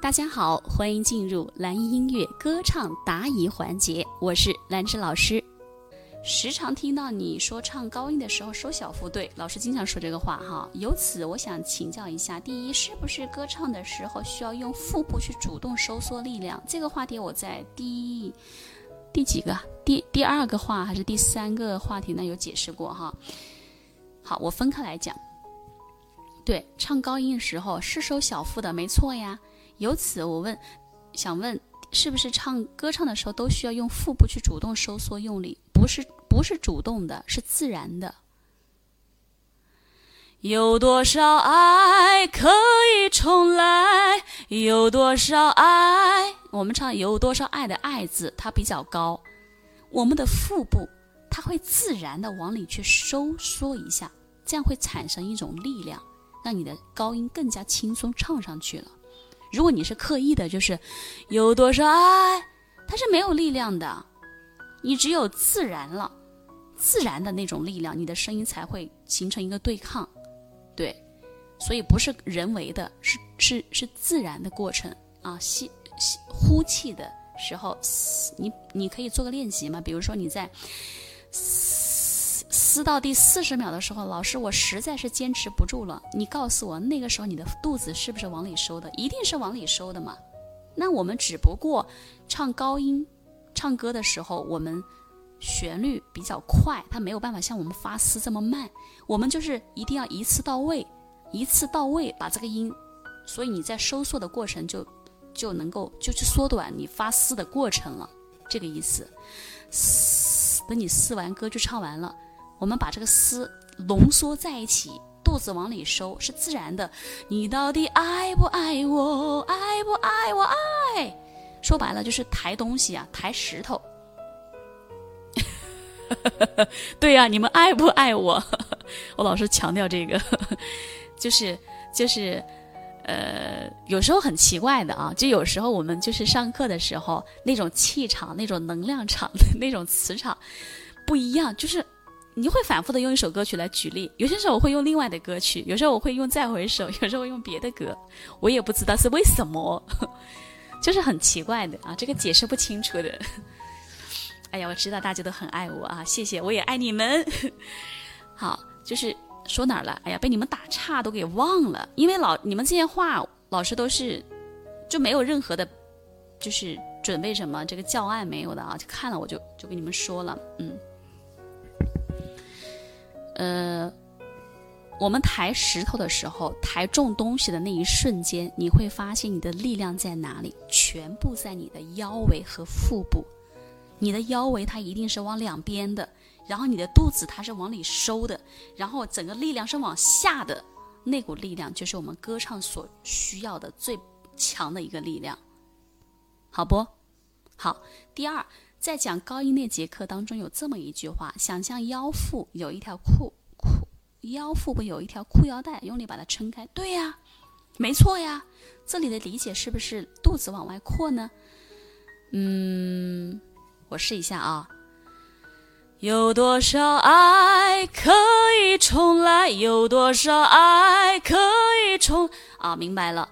大家好，欢迎进入蓝音音乐歌唱答疑环节，我是兰芝老师。时常听到你说唱高音的时候收小腹，对，老师经常说这个话哈。由此我想请教一下，第一，是不是歌唱的时候需要用腹部去主动收缩力量？这个话题我在第第几个第第二个话还是第三个话题呢有解释过哈。好，我分开来讲。对，唱高音的时候是收小腹的，没错呀。由此，我问，想问，是不是唱歌唱的时候都需要用腹部去主动收缩用力？不是，不是主动的，是自然的。有多少爱可以重来？有多少爱？我们唱有多少爱的爱字，它比较高，我们的腹部它会自然的往里去收缩一下，这样会产生一种力量，让你的高音更加轻松唱上去了。如果你是刻意的，就是有多少爱，它是没有力量的。你只有自然了，自然的那种力量，你的声音才会形成一个对抗。对，所以不是人为的，是是是自然的过程啊。吸吸呼气的时候，你你可以做个练习嘛，比如说你在。撕到第四十秒的时候，老师，我实在是坚持不住了。你告诉我，那个时候你的肚子是不是往里收的？一定是往里收的嘛。那我们只不过唱高音、唱歌的时候，我们旋律比较快，它没有办法像我们发丝这么慢。我们就是一定要一次到位，一次到位把这个音，所以你在收缩的过程就就能够就去缩短你发丝的过程了，这个意思。等你撕完歌就唱完了。我们把这个丝浓缩在一起，肚子往里收是自然的。你到底爱不爱我？爱不爱我？爱。说白了就是抬东西啊，抬石头。对呀，你们爱不爱我？我老是强调这个，就是就是，呃，有时候很奇怪的啊，就有时候我们就是上课的时候那种气场、那种能量场、那种磁场不一样，就是。你会反复的用一首歌曲来举例，有些时候我会用另外的歌曲，有时候我会用再回首，有时候用别的歌，我也不知道是为什么，就是很奇怪的啊，这个解释不清楚的。哎呀，我知道大家都很爱我啊，谢谢，我也爱你们。好，就是说哪儿了？哎呀，被你们打岔都给忘了，因为老你们这些话，老师都是就没有任何的，就是准备什么这个教案没有的啊，就看了我就就跟你们说了，嗯。呃，我们抬石头的时候，抬重东西的那一瞬间，你会发现你的力量在哪里？全部在你的腰围和腹部。你的腰围它一定是往两边的，然后你的肚子它是往里收的，然后整个力量是往下的。那股力量就是我们歌唱所需要的最强的一个力量，好不？好。第二。在讲高音那节课当中，有这么一句话：想象腰腹有一条裤裤，腰腹部有一条裤腰带，用力把它撑开。对呀，没错呀。这里的理解是不是肚子往外扩呢？嗯，我试一下啊。有多少爱可以重来？有多少爱可以重？啊，明白了。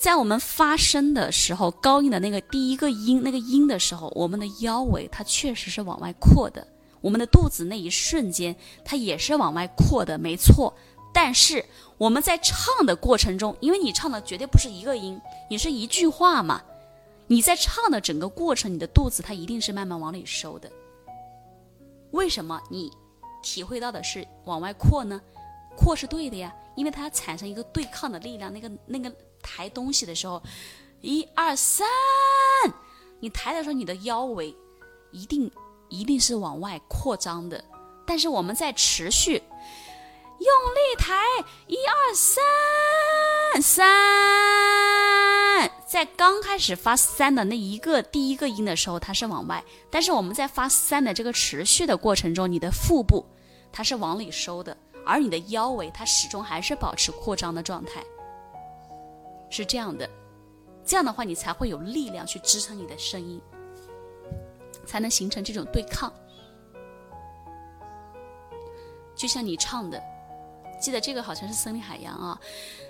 在我们发声的时候，高音的那个第一个音，那个音的时候，我们的腰围它确实是往外扩的，我们的肚子那一瞬间它也是往外扩的，没错。但是我们在唱的过程中，因为你唱的绝对不是一个音，你是一句话嘛，你在唱的整个过程，你的肚子它一定是慢慢往里收的。为什么你体会到的是往外扩呢？扩是对的呀，因为它产生一个对抗的力量，那个那个。抬东西的时候，一二三，你抬的时候，你的腰围一定一定是往外扩张的。但是我们在持续用力抬，一二三三，在刚开始发三的那一个第一个音的时候，它是往外；但是我们在发三的这个持续的过程中，你的腹部它是往里收的，而你的腰围它始终还是保持扩张的状态。是这样的，这样的话你才会有力量去支撑你的声音，才能形成这种对抗。就像你唱的，记得这个好像是森林海洋啊。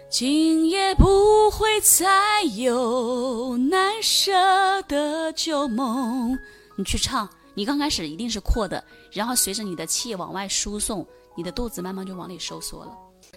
今夜不会再有难舍的旧梦。你去唱，你刚开始一定是扩的，然后随着你的气往外输送，你的肚子慢慢就往里收缩了。